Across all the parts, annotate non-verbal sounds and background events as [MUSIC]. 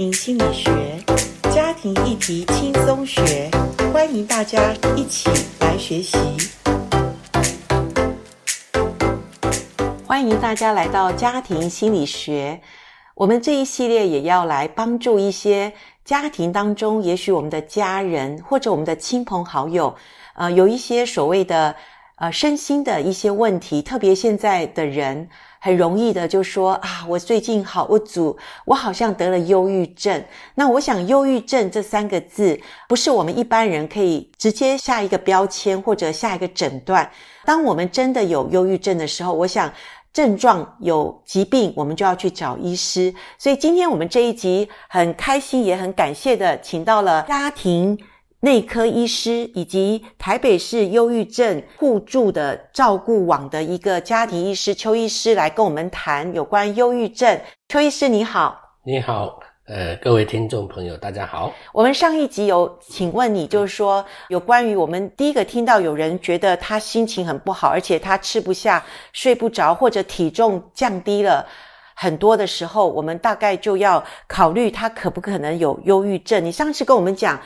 心理学，家庭议题轻松学，欢迎大家一起来学习。欢迎大家来到家庭心理学。我们这一系列也要来帮助一些家庭当中，也许我们的家人或者我们的亲朋好友，呃，有一些所谓的呃身心的一些问题，特别现在的人。很容易的就说啊，我最近好不足，我好像得了忧郁症。那我想，忧郁症这三个字不是我们一般人可以直接下一个标签或者下一个诊断。当我们真的有忧郁症的时候，我想症状有疾病，我们就要去找医师。所以今天我们这一集很开心，也很感谢的，请到了家庭。内科医师以及台北市忧郁症互助的照顾网的一个家庭医师邱医师来跟我们谈有关忧郁症。邱医师你好，你好，呃，各位听众朋友大家好。我们上一集有请问你，就是说有关于我们第一个听到有人觉得他心情很不好，而且他吃不下、睡不着，或者体重降低了很多的时候，我们大概就要考虑他可不可能有忧郁症。你上次跟我们讲。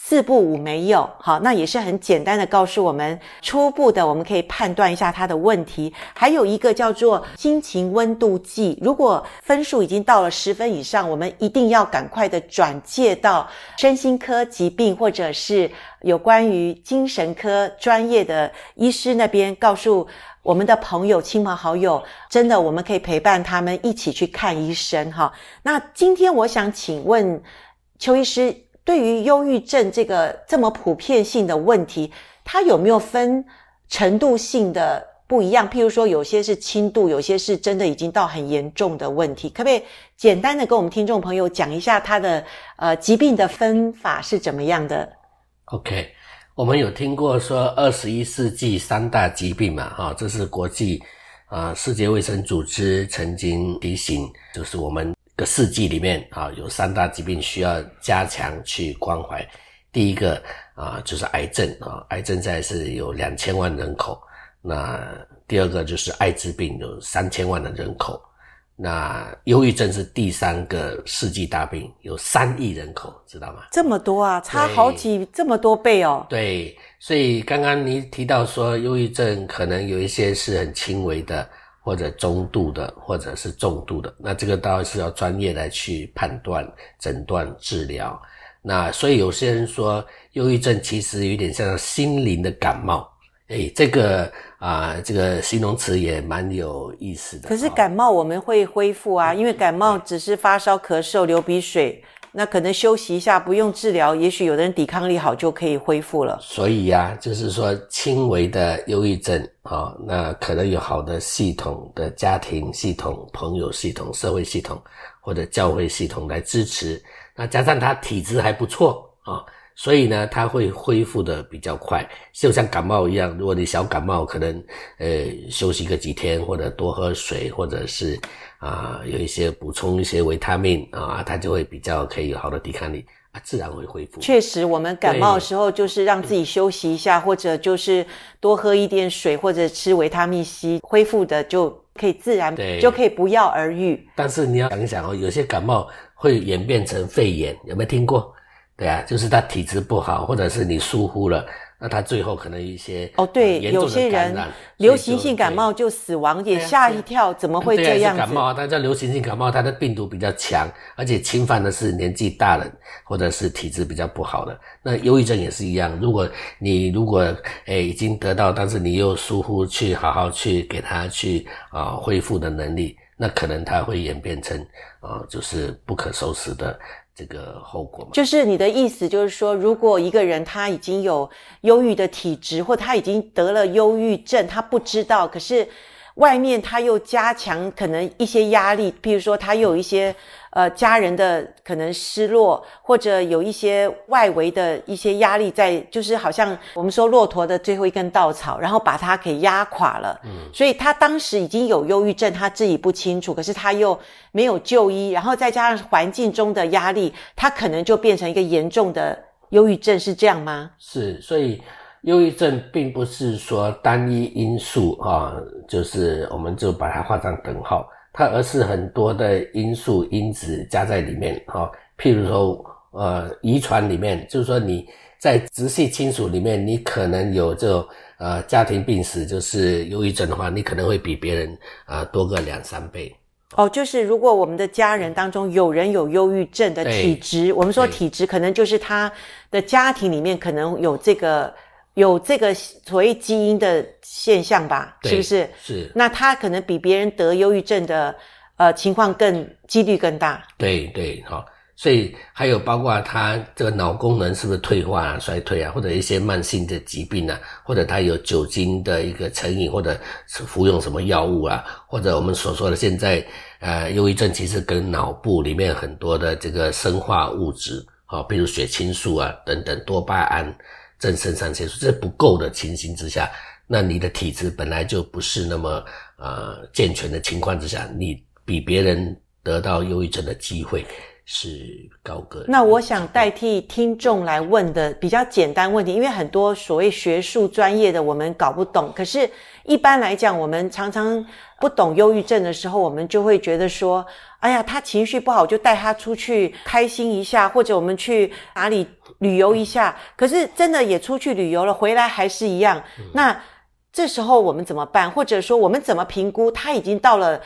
四不五没有，好，那也是很简单的告诉我们初步的，我们可以判断一下他的问题。还有一个叫做心情温度计，如果分数已经到了十分以上，我们一定要赶快的转介到身心科疾病或者是有关于精神科专业的医师那边，告诉我们的朋友、亲朋好友，真的我们可以陪伴他们一起去看医生哈。那今天我想请问邱医师。对于忧郁症这个这么普遍性的问题，它有没有分程度性的不一样？譬如说，有些是轻度，有些是真的已经到很严重的问题。可不可以简单的跟我们听众朋友讲一下它的呃疾病的分法是怎么样的？OK，我们有听过说二十一世纪三大疾病嘛？哈，这是国际啊世界卫生组织曾经提醒，就是我们。个世纪里面啊，有三大疾病需要加强去关怀。第一个啊，就是癌症啊，癌症在是有两千万人口。那第二个就是艾滋病，有三千万的人口。那忧郁症是第三个世纪大病，有三亿人口，知道吗？这么多啊，差好几这么多倍哦。对，所以刚刚你提到说，忧郁症可能有一些是很轻微的。或者中度的，或者是重度的，那这个当然是要专业来去判断、诊断、治疗。那所以有些人说，忧郁症其实有点像心灵的感冒。诶，这个啊、呃，这个形容词也蛮有意思的。可是感冒我们会恢复啊，因为感冒只是发烧、咳嗽、流鼻水。那可能休息一下，不用治疗，也许有的人抵抗力好就可以恢复了。所以呀、就是说轻微的忧郁症啊、那可能有好的系统的家庭系统、朋友系统、社会系统或者教会系统来支持。那加上他体质还不错啊。所以呢，它会恢复的比较快，就像感冒一样。如果你小感冒，可能呃休息个几天，或者多喝水，或者是啊、呃、有一些补充一些维他命啊，它就会比较可以有好的抵抗力啊，自然会恢复。确实，我们感冒的时候就是让自己休息一下，或者就是多喝一点水，或者吃维他命 C，恢复的就可以自然，对，就可以不药而愈。但是你要想一想哦，有些感冒会演变成肺炎，有没有听过？对啊，就是他体质不好，或者是你疏忽了，那他最后可能一些哦，对，呃、有些人流行性感冒就死亡，也吓一跳，怎么会这样子？啊，感冒啊，但叫流行性感冒，它的病毒比较强，而且侵犯的是年纪大人或者是体质比较不好的。那忧郁症也是一样，如果你如果诶已经得到，但是你又疏忽去好好去给他去啊、呃、恢复的能力，那可能他会演变成啊、呃、就是不可收拾的。这个后果嘛，就是你的意思，就是说，如果一个人他已经有忧郁的体质，或他已经得了忧郁症，他不知道，可是外面他又加强可能一些压力，譬如说他又有一些。呃，家人的可能失落，或者有一些外围的一些压力在，就是好像我们说骆驼的最后一根稻草，然后把它给压垮了。嗯，所以他当时已经有忧郁症，他自己不清楚，可是他又没有就医，然后再加上环境中的压力，他可能就变成一个严重的忧郁症，是这样吗？是，所以忧郁症并不是说单一因素啊，就是我们就把它画上等号。它而是很多的因素因子加在里面哈。譬如说，呃，遗传里面，就是说你在直系亲属里面，你可能有这种呃家庭病史，就是忧郁症的话，你可能会比别人啊、呃、多个两三倍。哦，就是如果我们的家人当中有人有忧郁症的体质，我们说体质可能就是他的家庭里面可能有这个有这个所谓基因的现象吧，是不是？是。那他可能比别人得忧郁症的呃情况更几率更大。对对，好。所以还有包括他这个脑功能是不是退化啊、衰退啊，或者一些慢性的疾病啊，或者他有酒精的一个成瘾，或者是服用什么药物啊，或者我们所说的现在呃忧郁症其实跟脑部里面很多的这个生化物质啊，比如血清素啊等等多巴胺、正肾上腺素这不够的情形之下，那你的体质本来就不是那么呃健全的情况之下，你比别人得到忧郁症的机会。是高个。那我想代替听众来问的比较简单问题，因为很多所谓学术专业的我们搞不懂。可是，一般来讲，我们常常不懂忧郁症的时候，我们就会觉得说：“哎呀，他情绪不好，就带他出去开心一下，或者我们去哪里旅游一下。”可是真的也出去旅游了，回来还是一样。那这时候我们怎么办？或者说我们怎么评估他已经到了？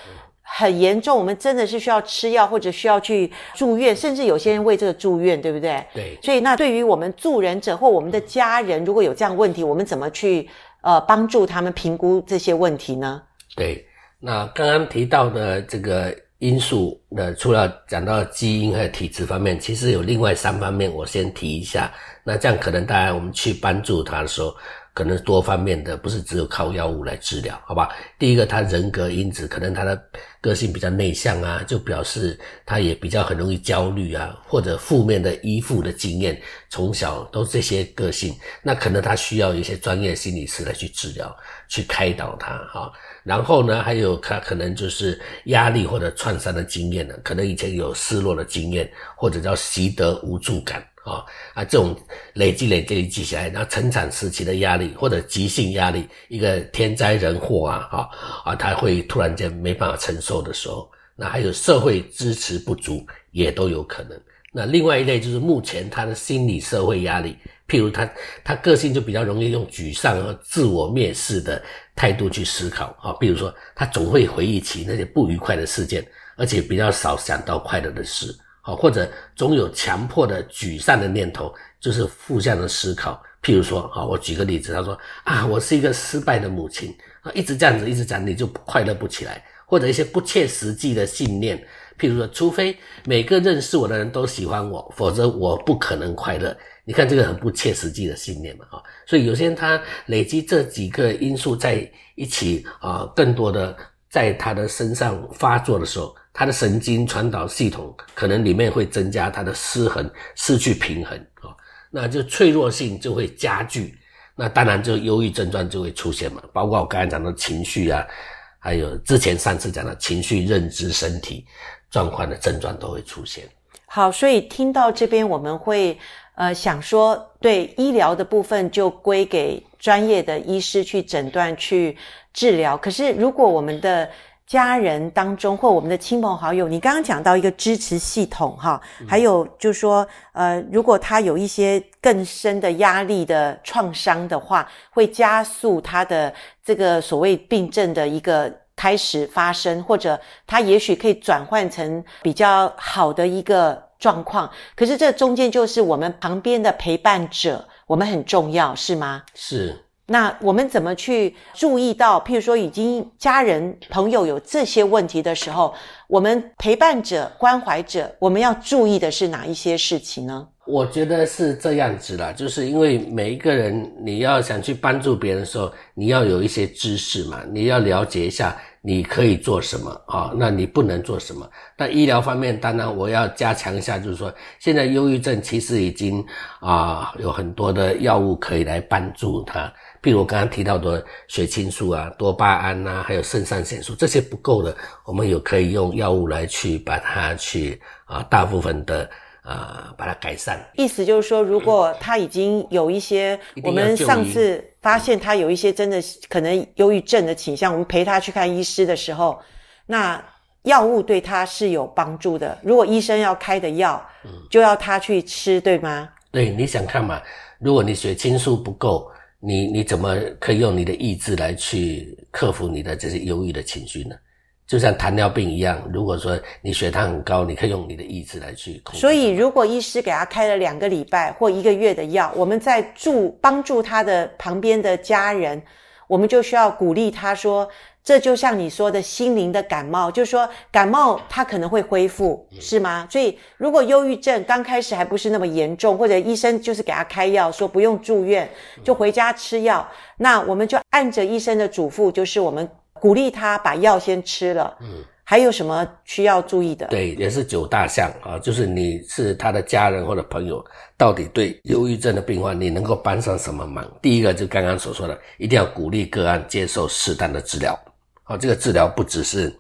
很严重，我们真的是需要吃药，或者需要去住院，甚至有些人为这个住院，对不对？对。所以，那对于我们助人者或我们的家人，如果有这样问题，我们怎么去呃帮助他们评估这些问题呢？对。那刚刚提到的这个因素的，除了讲到基因和体质方面，其实有另外三方面，我先提一下。那这样可能大家我们去帮助他的时候。可能多方面的，不是只有靠药物来治疗，好吧？第一个，他人格因子，可能他的个性比较内向啊，就表示他也比较很容易焦虑啊，或者负面的依附的经验，从小都这些个性，那可能他需要一些专业心理师来去治疗，去开导他哈。然后呢，还有他可能就是压力或者创伤的经验呢，可能以前有失落的经验，或者叫习得无助感。啊啊，这种累积累积累积起来，然后成长时期的压力或者急性压力，一个天灾人祸啊，哈啊，他会突然间没办法承受的时候，那还有社会支持不足也都有可能。那另外一类就是目前他的心理社会压力，譬如他他个性就比较容易用沮丧和自我蔑视的态度去思考啊，比如说他总会回忆起那些不愉快的事件，而且比较少想到快乐的事。好，或者总有强迫的沮丧的念头，就是负向的思考。譬如说，好，我举个例子，他说啊，我是一个失败的母亲啊，一直这样子，一直讲，你就快乐不起来。或者一些不切实际的信念，譬如说，除非每个认识我的人都喜欢我，否则我不可能快乐。你看这个很不切实际的信念嘛，啊，所以有些人他累积这几个因素在一起啊，更多的在他的身上发作的时候。他的神经传导系统可能里面会增加他的失衡，失去平衡啊，那就脆弱性就会加剧，那当然就忧郁症状就会出现嘛，包括我刚才讲的情绪啊，还有之前上次讲的情绪、认知、身体状况的症状都会出现。好，所以听到这边我们会呃想说，对医疗的部分就归给专业的医师去诊断、去治疗。可是如果我们的家人当中或我们的亲朋好友，你刚刚讲到一个支持系统哈，还有就是说，呃，如果他有一些更深的压力的创伤的话，会加速他的这个所谓病症的一个开始发生，或者他也许可以转换成比较好的一个状况。可是这中间就是我们旁边的陪伴者，我们很重要，是吗？是。那我们怎么去注意到，譬如说已经家人朋友有这些问题的时候，我们陪伴者、关怀者，我们要注意的是哪一些事情呢？我觉得是这样子啦，就是因为每一个人，你要想去帮助别人的时候，你要有一些知识嘛，你要了解一下你可以做什么啊、那你不能做什么。那医疗方面，当然我要加强一下，就是说，现在忧郁症其实已经啊有很多的药物可以来帮助他。譬如我刚刚提到的血清素啊、多巴胺啊，还有肾上腺素，这些不够的，我们有可以用药物来去把它去啊，大部分的啊把它改善。意思就是说，如果他已经有一些，我们上次发现他有一些真的可能忧郁症的倾向，我们陪他去看医师的时候，那药物对他是有帮助的。如果医生要开的药，嗯，就要他去吃，对吗？对，你想看嘛？如果你血清素不够，你你怎么可以用你的意志来去克服你的这些忧郁的情绪呢？就像糖尿病一样，如果说你血糖很高，你可以用你的意志来去控制。所以，如果医师给他开了两个礼拜或一个月的药，我们在助帮助他的旁边的家人，我们就需要鼓励他说：“这就像你说的心灵的感冒，就是说感冒他可能会恢复，是吗？”所以，如果忧郁症刚开始还不是那么严重，或者医生就是给他开药说不用住院，就回家吃药，那我们就按着医生的嘱咐，就是我们。鼓励他把药先吃了。嗯，还有什么需要注意的？对，也是九大项啊，就是你是他的家人或者朋友，到底对忧郁症的病患，你能够帮上什么忙？第一个就刚刚所说的，一定要鼓励个案接受适当的治疗。啊，这个治疗不只是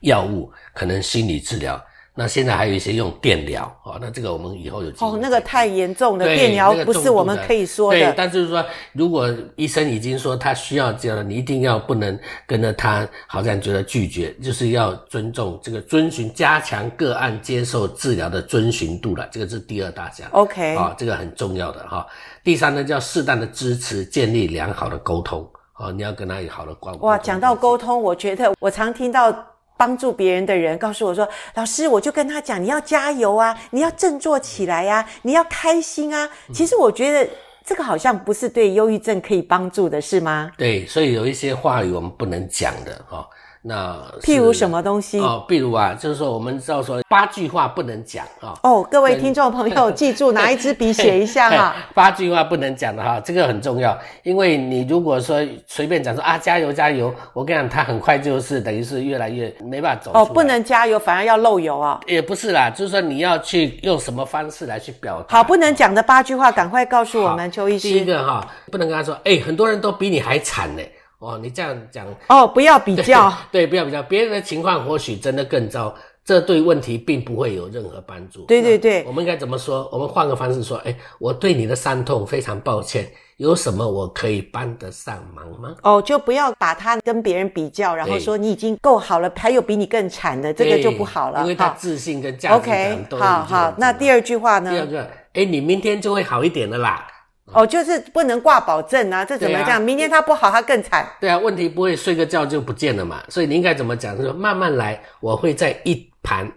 药物，可能心理治疗。那现在还有一些用电疗啊，那这个我们以后有哦，那个太严重了电疗不是我们可以说的。对，但是说如果医生已经说他需要这样，你一定要不能跟着他，好像觉得拒绝，就是要尊重这个遵循，加强个案接受治疗的遵循度了，这个是第二大项。OK，啊，这个很重要的哈。第三呢，叫适当的支持，建立良好的沟通啊，你要跟他有好的关。哇，讲到沟通，我觉得我常听到。帮助别人的人告诉我说：“老师，我就跟他讲，你要加油啊，你要振作起来呀，你要开心啊。”其实我觉得这个好像不是对忧郁症可以帮助的，是吗？对，所以有一些话语我们不能讲的哈。那譬如什么东西哦？譬如啊，就是说我们知道说八句话不能讲啊。哦，各位听众朋友，记住拿一支笔写一下哈。[LAUGHS] 八句话不能讲的哈，这个很重要，因为你如果说随便讲说啊加油加油，我跟你讲，他很快就是等于是越来越没办法走。哦，不能加油，反而要漏油啊。也不是啦，就是说你要去用什么方式来去表达。好，不能讲的八句话，赶快告诉我们邱医师。第一个哈，不能跟他说，哎，很多人都比你还惨呢。哦，你这样讲哦，不要比较，[LAUGHS] 对，对，不要比较，别人的情况或许真的更糟，这对问题并不会有任何帮助。对对对，我们应该怎么说？我们换个方式说，哎，我对你的伤痛非常抱歉，有什么我可以帮得上忙吗？哦，就不要把他跟别人比较，然后说你已经够好了，还有比你更惨的，这个就不好了。因为他自信跟价值感都好。好好，那第二句话呢？第二个，哎，你明天就会好一点的啦。哦，就是不能挂保证啊，这怎么讲？啊、明天他不好，他更惨。对啊，问题不会睡个觉就不见了嘛，所以你应该怎么讲？说慢慢来，我会在一旁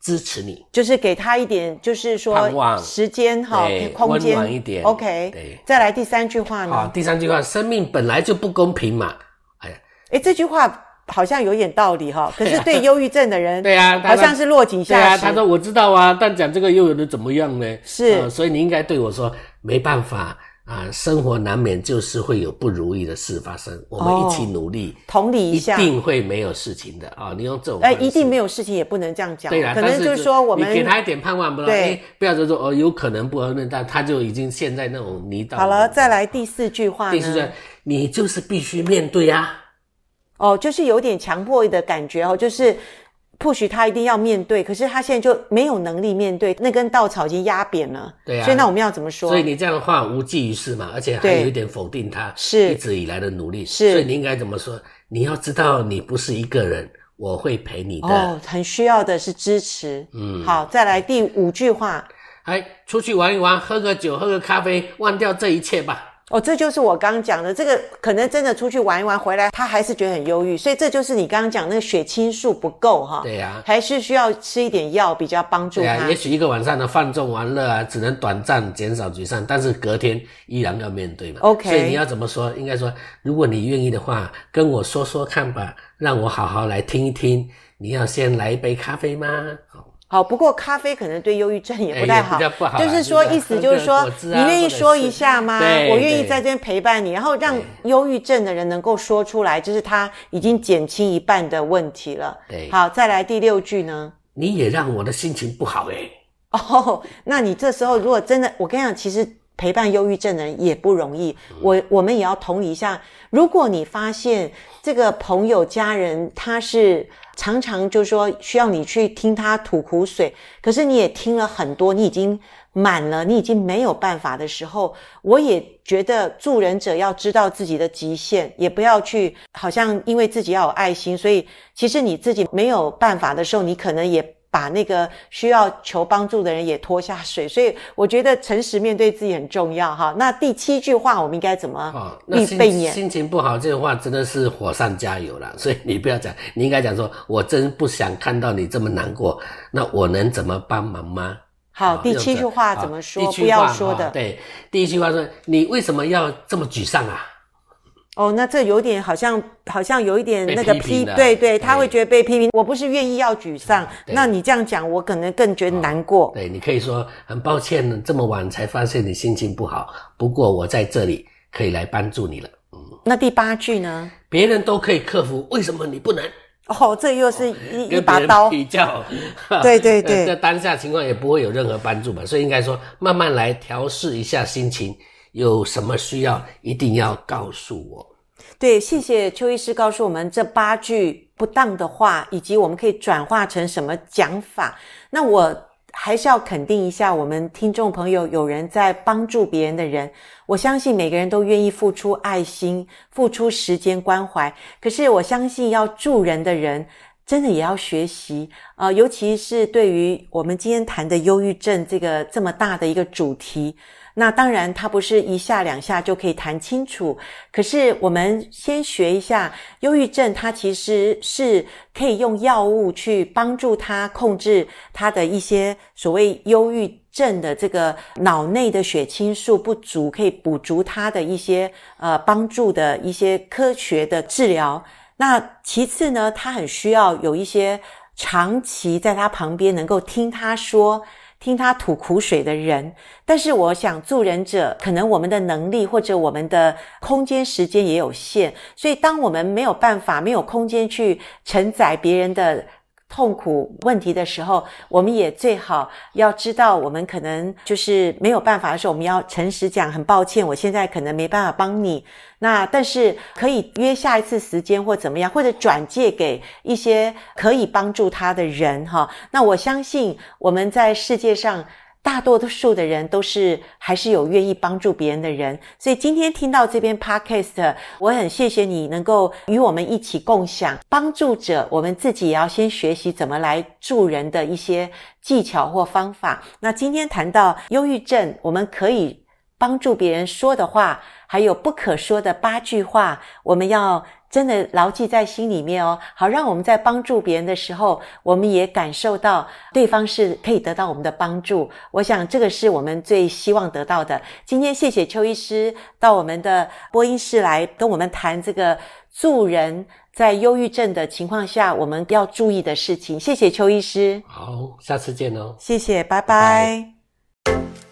支持你，就是给他一点，就是说时间哈，空间，温暖一点。OK，对，再来第三句话呢？好，第三句话，生命本来就不公平嘛。哎呀，哎，这句话好像有点道理哈，可是对忧郁症的人，[LAUGHS] 对啊，好像是落井下石。对啊，他说我知道啊，但讲这个又有的怎么样呢？是、呃，所以你应该对我说。没办法啊，生活难免就是会有不如意的事发生。我们一起努力，哦、同理一下，一定会没有事情的啊！你用这种，哎，一定没有事情也不能这样讲。对啊，可能就是说我们你给他一点盼望，不对，不要就说哦，有可能不可能，但他就已经陷在那种泥沼。好了，再来第四句话。第四句，你就是必须面对啊。哦，就是有点强迫的感觉哦，就是。或许他一定要面对，可是他现在就没有能力面对，那根稻草已经压扁了。对啊，所以那我们要怎么说？所以你这样的话无济于事嘛，而且还有一点否定他是一直以来的努力。是，所以你应该怎么说？你要知道，你不是一个人，我会陪你的。哦，很需要的是支持。嗯，好，再来第五句话，哎出去玩一玩，喝个酒，喝个咖啡，忘掉这一切吧。哦，这就是我刚刚讲的，这个可能真的出去玩一玩回来，他还是觉得很忧郁，所以这就是你刚刚讲那个血清素不够哈。对呀、啊，还是需要吃一点药比较帮助他。对啊，也许一个晚上的放纵玩乐啊，只能短暂减少沮丧，但是隔天依然要面对嘛。OK，所以你要怎么说？应该说，如果你愿意的话，跟我说说看吧，让我好好来听一听。你要先来一杯咖啡吗？好，不过咖啡可能对忧郁症也不太好，欸、不好就是说意思就是说，啊、你愿意说一下吗？我愿意在这边陪伴你，然后让忧郁症的人能够说出来，就是他已经减轻一半的问题了。对，好，再来第六句呢？你也让我的心情不好诶。哦，那你这时候如果真的，我跟你讲，其实。陪伴忧郁症的人也不容易。我我们也要同理一下，如果你发现这个朋友家人他是常常就是说需要你去听他吐苦水，可是你也听了很多，你已经满了，你已经没有办法的时候，我也觉得助人者要知道自己的极限，也不要去好像因为自己要有爱心，所以其实你自己没有办法的时候，你可能也。把那个需要求帮助的人也拖下水，所以我觉得诚实面对自己很重要哈。那第七句话我们应该怎么预备念？心情不好这个话真的是火上加油了，所以你不要讲，你应该讲说：“我真不想看到你这么难过，那我能怎么帮忙吗？”好，第七句话怎么说？不要说的。对，第一句话说：“你为什么要这么沮丧啊？”哦，那这有点好像，好像有一点那个批，批对对，他会觉得被批评。我不是愿意要沮丧，那你这样讲，我可能更觉得难过。哦、对，你可以说很抱歉，这么晚才发现你心情不好，不过我在这里可以来帮助你了。嗯，那第八句呢？别人都可以克服，为什么你不能？哦，这又是一、哦、一把刀比较。[LAUGHS] 对对 [LAUGHS] 对，在当下情况也不会有任何帮助吧？所以应该说，慢慢来调试一下心情，有什么需要一定要告诉我。对，谢谢邱医师告诉我们这八句不当的话，以及我们可以转化成什么讲法。那我还是要肯定一下，我们听众朋友有人在帮助别人的人，我相信每个人都愿意付出爱心、付出时间关怀。可是我相信要助人的人，真的也要学习啊、尤其是对于我们今天谈的忧郁症这个这么大的一个主题。那当然，它不是一下两下就可以谈清楚。可是，我们先学一下，忧郁症它其实是可以用药物去帮助他控制他的一些所谓忧郁症的这个脑内的血清素不足，可以补足他的一些呃帮助的一些科学的治疗。那其次呢，他很需要有一些长期在他旁边能够听他说。听他吐苦水的人，但是我想助人者，可能我们的能力或者我们的空间时间也有限，所以当我们没有办法、没有空间去承载别人的。痛苦问题的时候，我们也最好要知道，我们可能就是没有办法的时候，我们要诚实讲，很抱歉，我现在可能没办法帮你。那但是可以约下一次时间或怎么样，或者转借给一些可以帮助他的人哈。那我相信我们在世界上。大多数的人都是还是有愿意帮助别人的人，所以今天听到这边 podcast，我很谢谢你能够与我们一起共享帮助者，我们自己也要先学习怎么来助人的一些技巧或方法。那今天谈到忧郁症，我们可以帮助别人说的话，还有不可说的八句话，我们要。真的牢记在心里面哦，好让我们在帮助别人的时候，我们也感受到对方是可以得到我们的帮助。我想这个是我们最希望得到的。今天谢谢邱医师到我们的播音室来跟我们谈这个助人在忧郁症的情况下我们要注意的事情。谢谢邱医师。好，下次见哦。谢谢，拜拜。拜拜。